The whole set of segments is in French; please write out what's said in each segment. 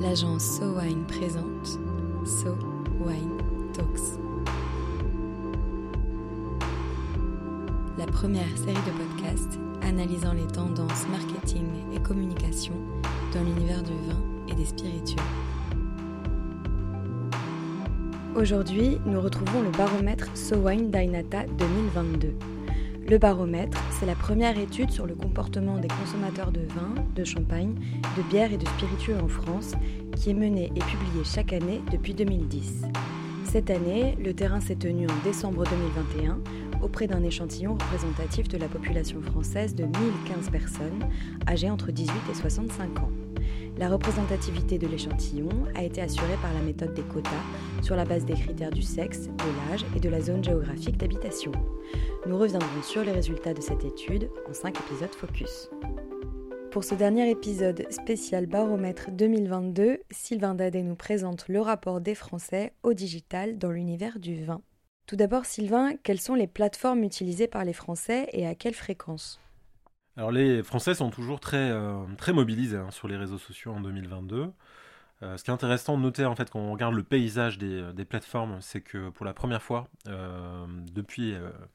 l'agence So Wine présente So Wine Talks. La première série de podcasts analysant les tendances marketing et communication dans l'univers du vin et des spiritueux. Aujourd'hui, nous retrouvons le baromètre So Wine Dainata 2022. Le baromètre, c'est la première étude sur le comportement des consommateurs de vin, de champagne, de bière et de spiritueux en France, qui est menée et publiée chaque année depuis 2010. Cette année, le terrain s'est tenu en décembre 2021 auprès d'un échantillon représentatif de la population française de 1015 personnes âgées entre 18 et 65 ans. La représentativité de l'échantillon a été assurée par la méthode des quotas sur la base des critères du sexe, de l'âge et de la zone géographique d'habitation. Nous reviendrons sur les résultats de cette étude en 5 épisodes focus. Pour ce dernier épisode spécial Baromètre 2022, Sylvain Dadé nous présente le rapport des Français au digital dans l'univers du vin. Tout d'abord, Sylvain, quelles sont les plateformes utilisées par les Français et à quelle fréquence? Alors les Français sont toujours très, euh, très mobilisés hein, sur les réseaux sociaux en 2022. Euh, ce qui est intéressant de noter en fait quand on regarde le paysage des, euh, plateformes, c'est que pour la première fois depuis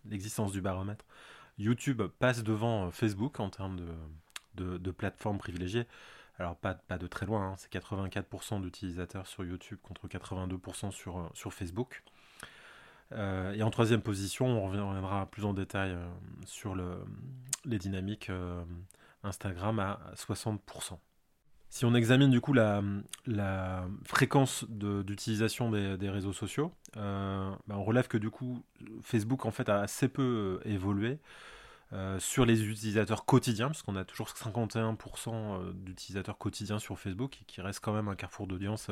l'existence du baromètre, YouTube passe devant Facebook en termes de, de, plateformes privilégiées. Alors pas, pas de très loin, hein, c'est 84% d'utilisateurs sur YouTube contre 82% sur, sur Facebook. Et en troisième position, on reviendra plus en détail sur les dynamiques euh, Instagram à 60%. Si on examine du coup la, fréquence d'utilisation des, réseaux sociaux, bah, on relève que du coup Facebook en fait a assez peu évolué sur les utilisateurs quotidiens, puisqu'on a toujours 51% d'utilisateurs quotidiens sur Facebook, qui reste quand même un carrefour d'audience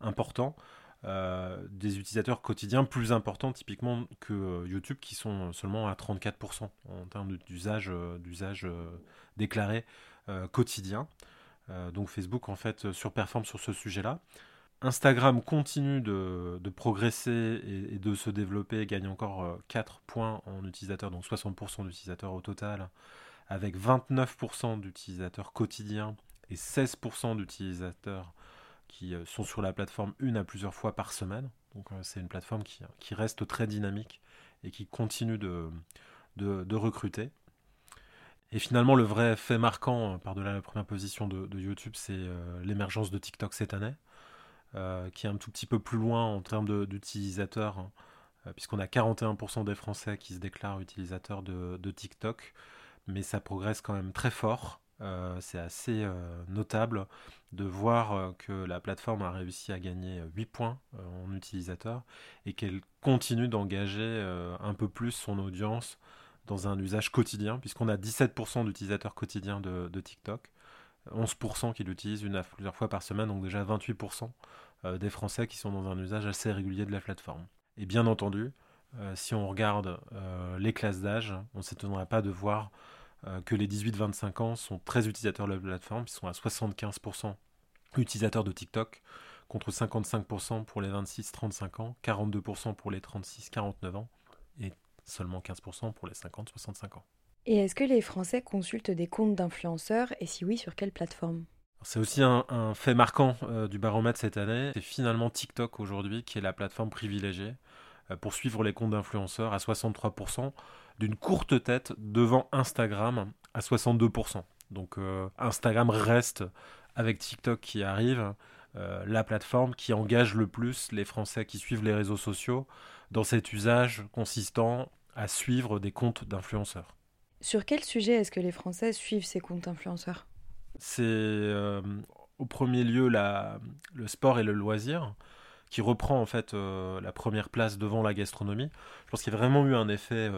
important. Euh, des utilisateurs quotidiens plus importants typiquement que euh, YouTube qui sont seulement à 34% en termes d'usage euh, d'usage déclaré quotidien. donc Facebook en fait surperforme sur ce sujet-là. Instagram continue de, progresser et, de se développer, gagne encore 4 points en utilisateurs, donc 60% d'utilisateurs au total, avec 29% d'utilisateurs quotidiens et 16% d'utilisateurs qui euh, sont sur la plateforme une à plusieurs fois par semaine. Donc euh, c'est une plateforme qui, reste très dynamique et qui continue de, de, recruter. Et finalement, le vrai fait marquant, euh, par-delà la première position de, YouTube, c'est l'émergence de TikTok cette année, qui est un tout petit peu plus loin en termes d'utilisateurs, hein, puisqu'on a 41% des Français qui se déclarent utilisateurs de, TikTok, mais ça progresse quand même très fort. Euh, c'est assez euh, notable de voir euh, que la plateforme a réussi à gagner 8 points en utilisateur et qu'elle continue d'engager un peu plus son audience dans un usage quotidien, puisqu'on a 17% d'utilisateurs quotidiens de, TikTok, 11% qui l'utilisent une à plusieurs fois par semaine, donc déjà 28% des Français qui sont dans un usage assez régulier de la plateforme. Et bien entendu, si on regarde les classes d'âge, on ne s'étonnerait pas de voir que les 18-25 ans sont très utilisateurs de la plateforme, ils sont à 75% utilisateurs de TikTok, contre 55% pour les 26-35 ans, 42% pour les 36-49 ans, et seulement 15% pour les 50-65 ans. Et est-ce que les Français consultent des comptes d'influenceurs, et si oui, sur quelle plateforme? C'est aussi un, fait marquant euh, du baromètre cette année. C'est finalement TikTok aujourd'hui qui est la plateforme privilégiée euh, pour suivre les comptes d'influenceurs à 63% d'une courte tête devant Instagram à 62%. Donc euh, Instagram reste, avec TikTok qui arrive, euh, la plateforme qui engage le plus les Français qui suivent les réseaux sociaux dans cet usage consistant à suivre des comptes d'influenceurs. Sur quel sujet est-ce que les Français suivent ces comptes d'influenceurs? C'est euh, au premier lieu la, le sport et le loisir qui reprend en fait la première place devant la gastronomie. Je pense qu'il y a vraiment eu un effet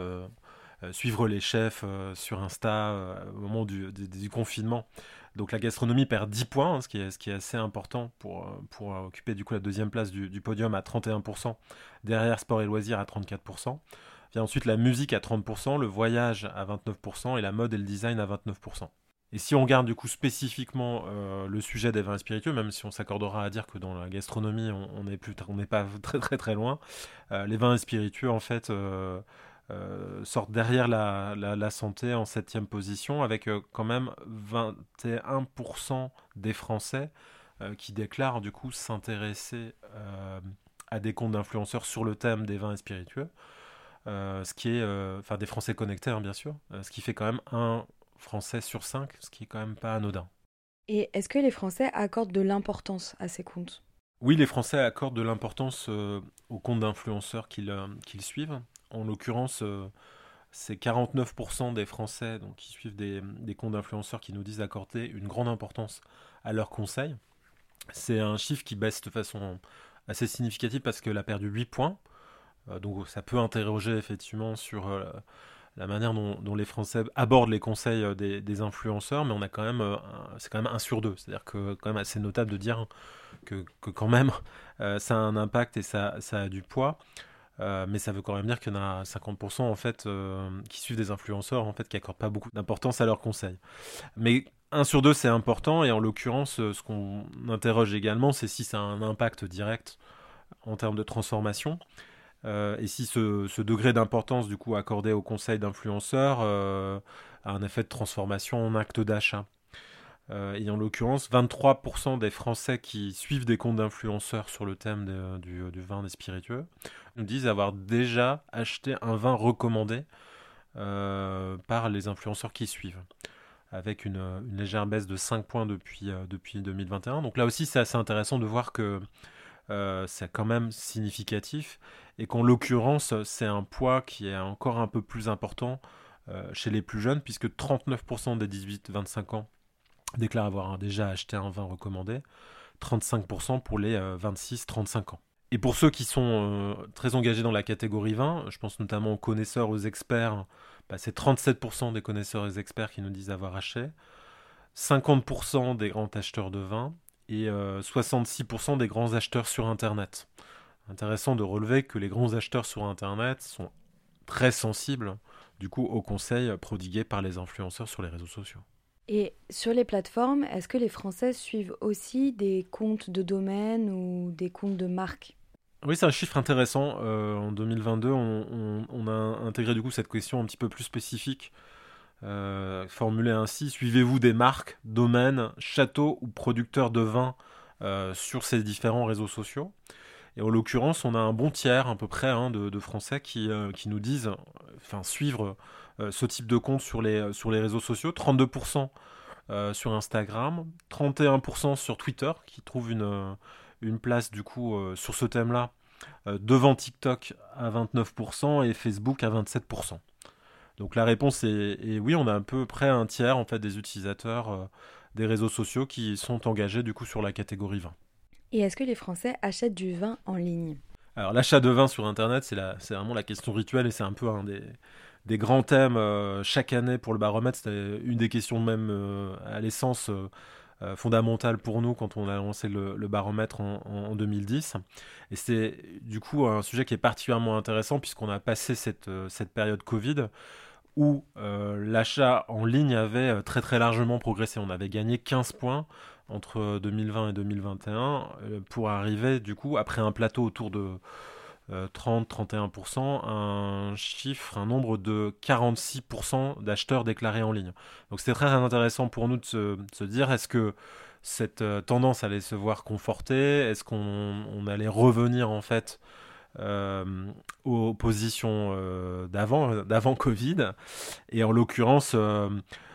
euh, suivre les chefs euh, sur Insta euh, au moment du, confinement. Donc la gastronomie perd 10 points, hein, ce, qui est, assez important pour, occuper du coup la deuxième place du, podium à 31%, derrière sport et loisirs à 34%. Vient ensuite la musique à 30%, le voyage à 29% et la mode et le design à 29%. Et si on regarde du coup spécifiquement le sujet des vins spiritueux, même si on s'accordera à dire que dans la gastronomie on n'est on pas très très très loin, les vins spiritueux en fait euh, sortent derrière la, santé en septième position, avec euh, quand même 21% des Français qui déclarent du coup s'intéresser à des comptes d'influenceurs sur le thème des vins spiritueux. ce qui est, enfin des Français connectés hein, bien sûr, ce qui fait quand même un Français sur cinq, ce qui est quand même pas anodin. Et est-ce que les Français accordent de l'importance à ces comptes? Oui, les Français accordent de l'importance aux comptes d'influenceurs qu'ils suivent. En l'occurrence, c'est 49% des Français donc, qui suivent des, comptes d'influenceurs qui nous disent accorder une grande importance à leurs conseils. C'est un chiffre qui baisse de façon assez significative parce qu'elle a perdu 8 points. Euh, donc ça peut interroger effectivement sur euh, la manière dont, les Français abordent les conseils euh, des, influenceurs, mais on a quand même, c'est quand même un sur deux. C'est-à-dire que quand assez notable de dire que, quand même ça a un impact et ça, a du poids. Euh, mais ça veut quand même dire qu'il y en a 50% en fait euh, qui suivent des influenceurs en fait qui accordent pas beaucoup d'importance à leurs conseils. Mais un sur deux c'est important et en l'occurrence euh, ce qu'on interroge également c'est si ça a un impact direct en termes de transformation et si ce, degré d'importance du coup accordé aux conseils d'influenceurs a un effet de transformation en acte d'achat. et en l'occurrence, 23% des Français qui suivent des comptes d'influenceurs sur le thème du, du, vin des spiritueux nous disent avoir déjà acheté un vin recommandé euh, par les influenceurs qui suivent, avec une, légère baisse de 5 points euh, depuis 2021. Donc là aussi, c'est assez intéressant de voir que euh, c'est quand même significatif et qu'en l'occurrence, c'est un poids qui est encore un peu plus important chez les plus jeunes, puisque 39% des 18-25 ans déclarent avoir déjà acheté un vin recommandé, 35% pour les 26-35 ans. Et pour ceux qui sont euh, très engagés dans la catégorie vin, je pense notamment aux connaisseurs, aux experts, bah, c'est 37% des connaisseurs et experts qui nous disent avoir acheté, 50% des grands acheteurs de vin et 66% euh, des grands acheteurs sur Internet. Intéressant de relever que les grands acheteurs sur Internet sont très sensibles du coup aux conseils prodigués par les influenceurs sur les réseaux sociaux. Et sur les plateformes, est-ce que les Français suivent aussi des comptes de domaine ou des comptes de marque? Oui, c'est un chiffre intéressant. Euh, en 2022, on, a intégré du coup cette question un petit peu plus spécifique, euh, formulée ainsi suivez-vous des marques, domaines, châteaux ou producteurs de vin euh, sur ces différents réseaux sociaux? Et en l'occurrence, on a un bon tiers à peu près hein, de, Français qui, qui, nous disent, enfin, suivre ce type de compte sur les, sur les réseaux sociaux. 32% sur Instagram, 31% sur Twitter, qui trouve une une place du coup euh, sur ce thème-là euh, devant TikTok à 29% et Facebook à 27%. Donc la réponse est, oui, on a à peu près un tiers en fait des utilisateurs euh, des réseaux sociaux qui sont engagés du coup sur la catégorie vin. Et est-ce que les Français achètent du vin en ligne? Alors l'achat de vin sur Internet, c'est vraiment la question rituelle et c'est un peu un des, des grands thèmes chaque année pour le baromètre. C'était une des questions même à l'essence euh, fondamentale pour nous quand on a lancé le, baromètre en, 2010. Et c'est du coup un sujet qui est particulièrement intéressant puisqu'on a passé cette, euh, cette période Covid où euh, l'achat en ligne avait très très largement progressé. On avait gagné 15 points entre 2020 et 2021 pour arriver du coup après un plateau autour de 30-31%, euh, un chiffre, un nombre de 46% d'acheteurs déclarés en ligne. Donc c'était très intéressant pour nous de se, dire est-ce que cette euh, tendance allait se voir confortée Est-ce qu'on allait revenir en fait euh, aux positions d'avant, d'avant Covid. Et en l'occurrence,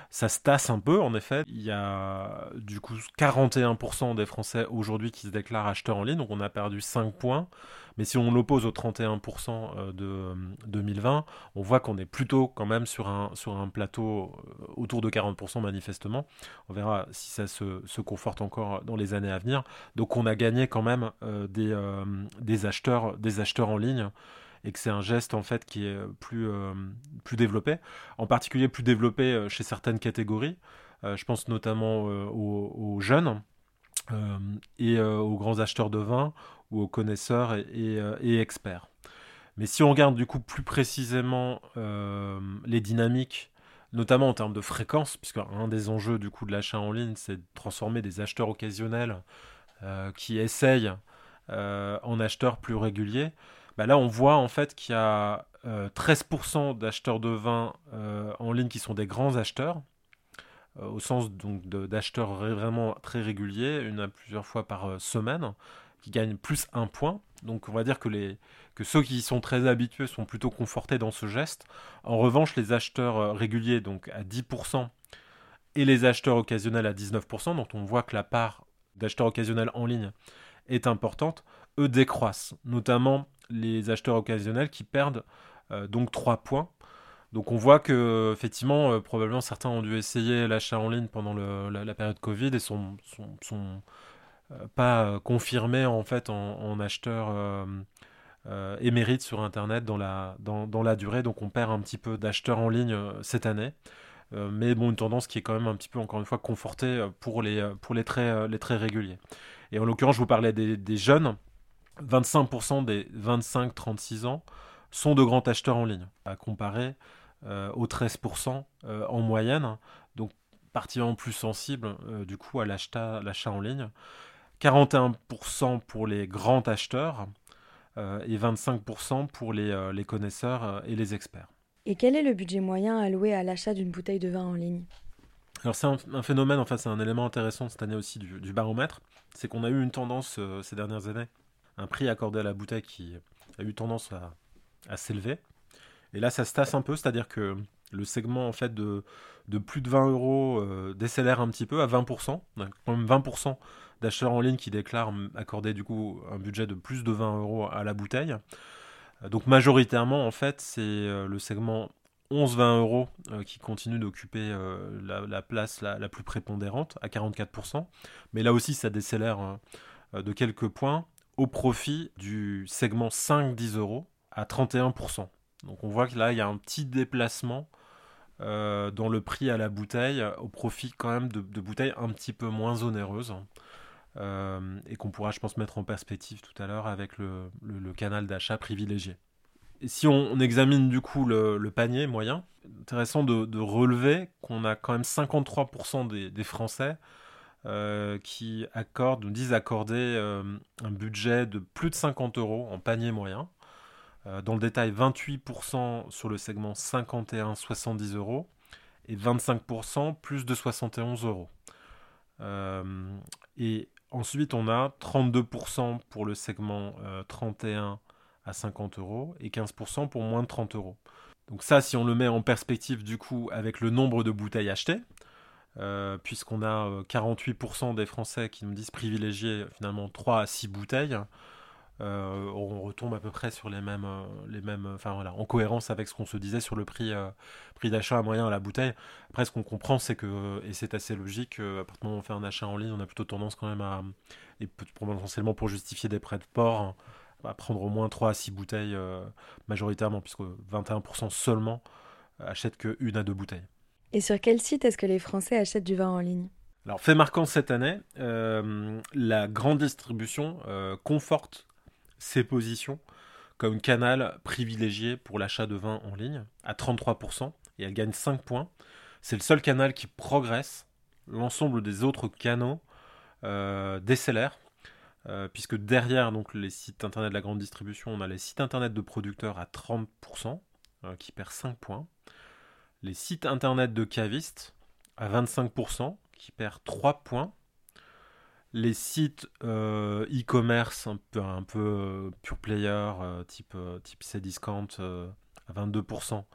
ça se tasse un peu, en effet. Il y a du coup 41% des Français aujourd'hui qui se déclarent acheteurs en ligne, donc on a perdu 5 points. Mais si on l'oppose aux 31% euh, de 2020, euh, on voit qu'on est plutôt quand même sur un, sur un plateau euh, autour de 40% manifestement. On verra si ça se, conforte encore dans les années à venir. Donc on a gagné quand même des, des, acheteurs, des acheteurs en ligne et que c'est un geste en fait qui est plus, plus développé, en particulier plus développé chez certaines catégories. je pense notamment aux, jeunes et aux grands acheteurs de vin, ou aux connaisseurs euh, et, experts. Mais si on regarde du coup plus précisément euh, les dynamiques, notamment en termes de fréquence, puisque un des enjeux du coup de l'achat en ligne, c'est de transformer des acheteurs occasionnels euh, qui essayent en acheteurs plus réguliers, bah là on voit en fait qu'il y a 13% d'acheteurs de vin en ligne qui sont des grands acheteurs, au sens donc d'acheteurs vraiment très réguliers, une à plusieurs fois par semaine, qui gagnent plus un point. Donc on va dire que, les, que ceux qui sont très habitués sont plutôt confortés dans ce geste. En revanche, les acheteurs réguliers, donc à 10%, et les acheteurs occasionnels à 19%, dont on voit que la part d'acheteurs occasionnels en ligne est importante, eux décroissent, notamment les acheteurs occasionnels qui perdent euh, donc 3 points. Donc on voit que effectivement euh, probablement certains ont dû essayer l'achat en ligne pendant la, période Covid et sont, sont, euh, pas confirmés en fait en, acheteurs émérites sur internet dans la, dans, dans, la durée. Donc on perd un petit peu d'acheteurs en ligne cette année. mais bon, une tendance qui est quand même un petit peu, encore une fois, confortée pour les, pour les, traits, les réguliers. Et en l'occurrence, je vous parlais des, jeunes. 25% des 25-36 ans sont de grands acheteurs en ligne, à comparer euh, aux 13% euh, en moyenne, donc particulièrement plus sensible euh, du coup à l'achat en ligne. 41% pour les grands acheteurs et 25% pour les, les connaisseurs et les experts. Et quel est le budget moyen alloué à l'achat d'une bouteille de vin en ligne? Alors c'est un, phénomène, enfin c'est un élément intéressant cette année aussi du, baromètre, c'est qu'on a eu une tendance ces dernières années, un prix accordé à la bouteille qui a eu tendance à, s'élever. Et là ça se tasse un peu, c'est-à-dire que le segment en fait de, plus de 20 euros euh, décélère un petit peu à 20%. On quand même 20% d'acheteurs en ligne qui déclarent accorder du coup un budget de plus de 20 euros à la bouteille. Donc majoritairement en fait c'est euh, le segment 11-20 euros euh, qui continue d'occuper euh, la, place la, plus prépondérante à 44%. Mais là aussi, ça décélère euh, de quelques points au profit du segment 5-10 euros à 31%. Donc on voit que là, il y a un petit déplacement dans le prix à la bouteille au profit quand même de, bouteilles un petit peu moins onéreuses. et qu'on pourra, je pense, mettre en perspective tout à l'heure avec le canal d'achat privilégié si on, examine du coup le, panier moyen, intéressant de, relever qu'on a quand même 53% des, Français euh, qui accordent, nous disent accorder euh, un budget de plus de 50 euros en panier moyen. Euh, dans le détail, 28% sur le segment 51-70 euros et 25% plus de 71 euros. et ensuite, on a 32% pour le segment 31 à 50 euros et 15% pour moins de 30 euros. Donc ça, si on le met en perspective du coup avec le nombre de bouteilles achetées, euh, puisqu'on a 48% euh, des Français qui nous disent privilégier finalement 3 à 6 bouteilles, euh, on retombe à peu près sur les mêmes, les enfin voilà, en cohérence avec ce qu'on se disait sur le prix, d'achat moyen à la bouteille. Après, ce qu'on comprend, c'est que, et c'est assez logique, à partir du moment où on fait un achat en ligne, on a plutôt tendance quand même à, et potentiellement pour justifier des prêts de port, à prendre au moins 3 à 6 bouteilles majoritairement, puisque 21% seulement achètent que une à deux bouteilles. Et sur quel site est-ce que les Français achètent du vin en ligne? Alors, fait marquant cette année, euh, la grande distribution euh, conforte ses positions comme canal privilégié pour l'achat de vin en ligne à 33%, et elle gagne 5 points. C'est le seul canal qui progresse. L'ensemble des autres canaux décélèrent euh, puisque derrière donc, les sites internet de la grande distribution, on a les sites internet de producteurs à 30%, euh, qui perd 5 points. Les sites internet de cavistes à 25%, qui perd 3 points. Les sites euh, e-commerce un peu, peu pure player, type, type Cdiscount à 22%,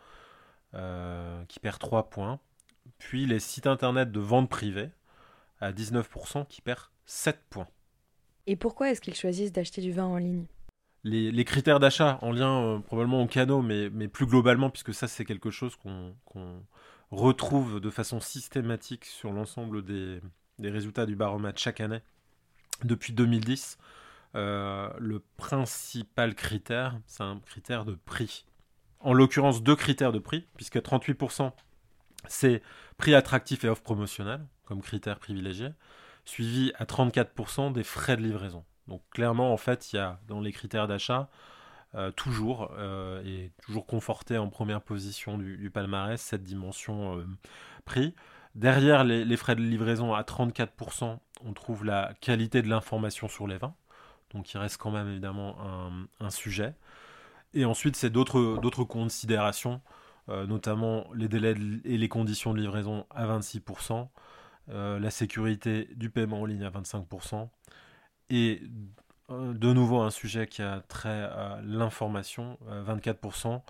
qui perd 3 points. Puis les sites internet de vente privée à 19%, qui perd 7 points. Et pourquoi est-ce qu'ils choisissent d'acheter du vin en ligne? Les, critères d'achat en lien euh, probablement au canot, mais, plus globalement, puisque ça c'est quelque chose qu'on retrouve de façon systématique sur l'ensemble des, résultats du baromètre chaque année depuis 2010. Euh, le principal critère, c'est un critère de prix. En l'occurrence, deux critères de prix, puisque 38% c'est prix attractif et offre promotionnelle comme critère privilégié suivi à 34% des frais de livraison. Donc clairement, en fait, il y a dans les critères d'achat, euh, toujours, euh, et toujours conforté en première position du, palmarès, cette dimension euh, prix. Derrière les, frais de livraison à 34%, on trouve la qualité de l'information sur les vins. Donc il reste quand même évidemment un, sujet. Et ensuite, c'est d'autres considérations notamment les délais et les conditions de livraison à 26%, la sécurité du paiement en ligne à 25%, et de nouveau un sujet qui a trait à l'information, 24%,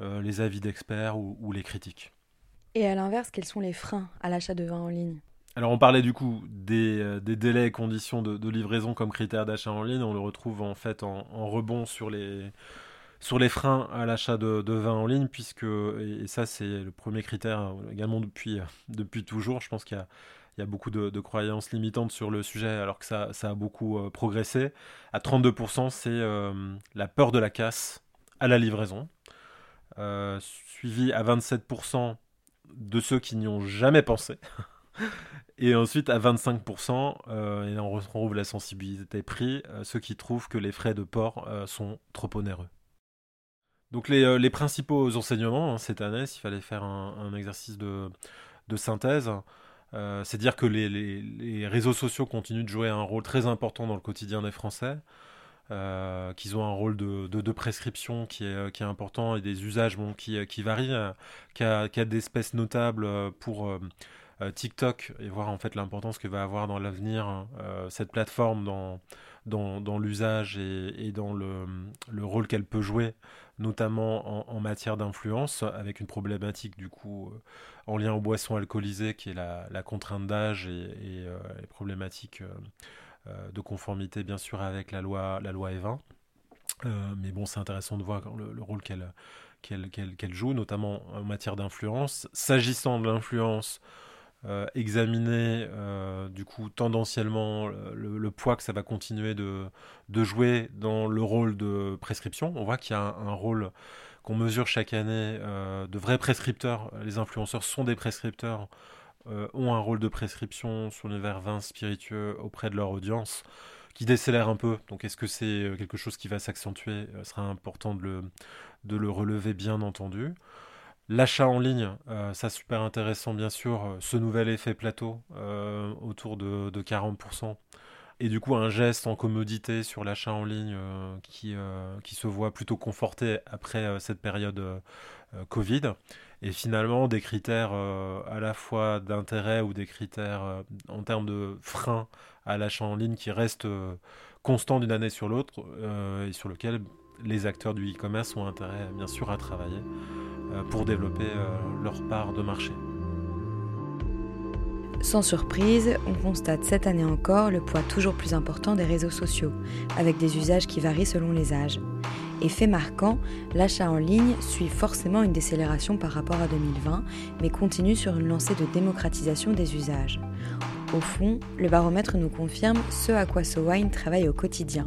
les avis d'experts ou les critiques. Et à l'inverse, quels sont les freins à l'achat de vin en ligne? Alors on parlait du coup des, euh, délais et conditions de, livraison comme critère d'achat en ligne. On le retrouve en fait en, rebond sur les, sur les freins à l'achat de, vin en ligne, puisque, et, ça c'est le premier critère euh, également depuis, euh, depuis toujours, je pense qu'il y a, beaucoup de, croyances limitantes sur le sujet alors que ça, a beaucoup progressé. À 32%, c'est la peur de la casse à la livraison, suivi à 27% de ceux qui n'y ont jamais pensé. Et ensuite, à 25%, euh, et on retrouve la sensibilité prix, euh, ceux qui trouvent que les frais de port euh, sont trop onéreux. Donc les, principaux enseignements hein, cette année, s'il fallait faire un, exercice de, synthèse, c'est dire que les, réseaux sociaux continuent de jouer un rôle très important dans le quotidien des Français, qu'ils ont un rôle de, prescription qui est, qui est, important et des usages qui, qui varient, qu'il y, a d'espèces notables pour euh, TikTok et voir en fait l'importance que va avoir dans l'avenir euh, cette plateforme dans, dans, l'usage et, dans le, le rôle qu'elle peut jouer, notamment en, matière d'influence, avec une problématique du coup euh, en lien aux boissons alcoolisées qui est la, contrainte d'âge et, les problématiques de conformité bien sûr avec la loi, la loi E20. mais bon, c'est intéressant de voir le, le rôle qu'elle qu'elle joue, notamment en matière d'influence. S'agissant de l'influence, euh, examiner euh, du coup tendanciellement le, poids que ça va continuer de, jouer dans le rôle de prescription. On voit qu'il y a un, rôle qu'on mesure chaque année euh, de vrais prescripteurs. Les influenceurs sont des prescripteurs, ont un rôle de prescription sur l'univers vin spiritueux auprès de leur audience qui décélère un peu. Donc est-ce que c'est quelque chose qui va s'accentuer Ce sera important de le, de le relever bien entendu. L'achat en ligne, euh, ça super intéressant bien sûr, euh, ce nouvel effet plateau euh, autour de, 40%. Et du coup un geste en commodité sur l'achat en ligne qui, qui se voit plutôt conforté après cette période Covid. Et finalement des critères à la fois d'intérêt ou des critères en termes de frein à l'achat en ligne qui restent constants d'une année sur l'autre et sur lequel les acteurs du e-commerce ont intérêt bien sûr à travailler. Euh, pour développer euh, leur part de marché. Sans surprise, on constate cette année encore le poids toujours plus important des réseaux sociaux, avec des usages qui varient selon les âges. Effet marquant, l'achat en ligne suit forcément une décélération par rapport à 2020, mais continue sur une lancée de démocratisation des usages. Au fond, le baromètre nous confirme ce à quoi SoWine travaille au quotidien.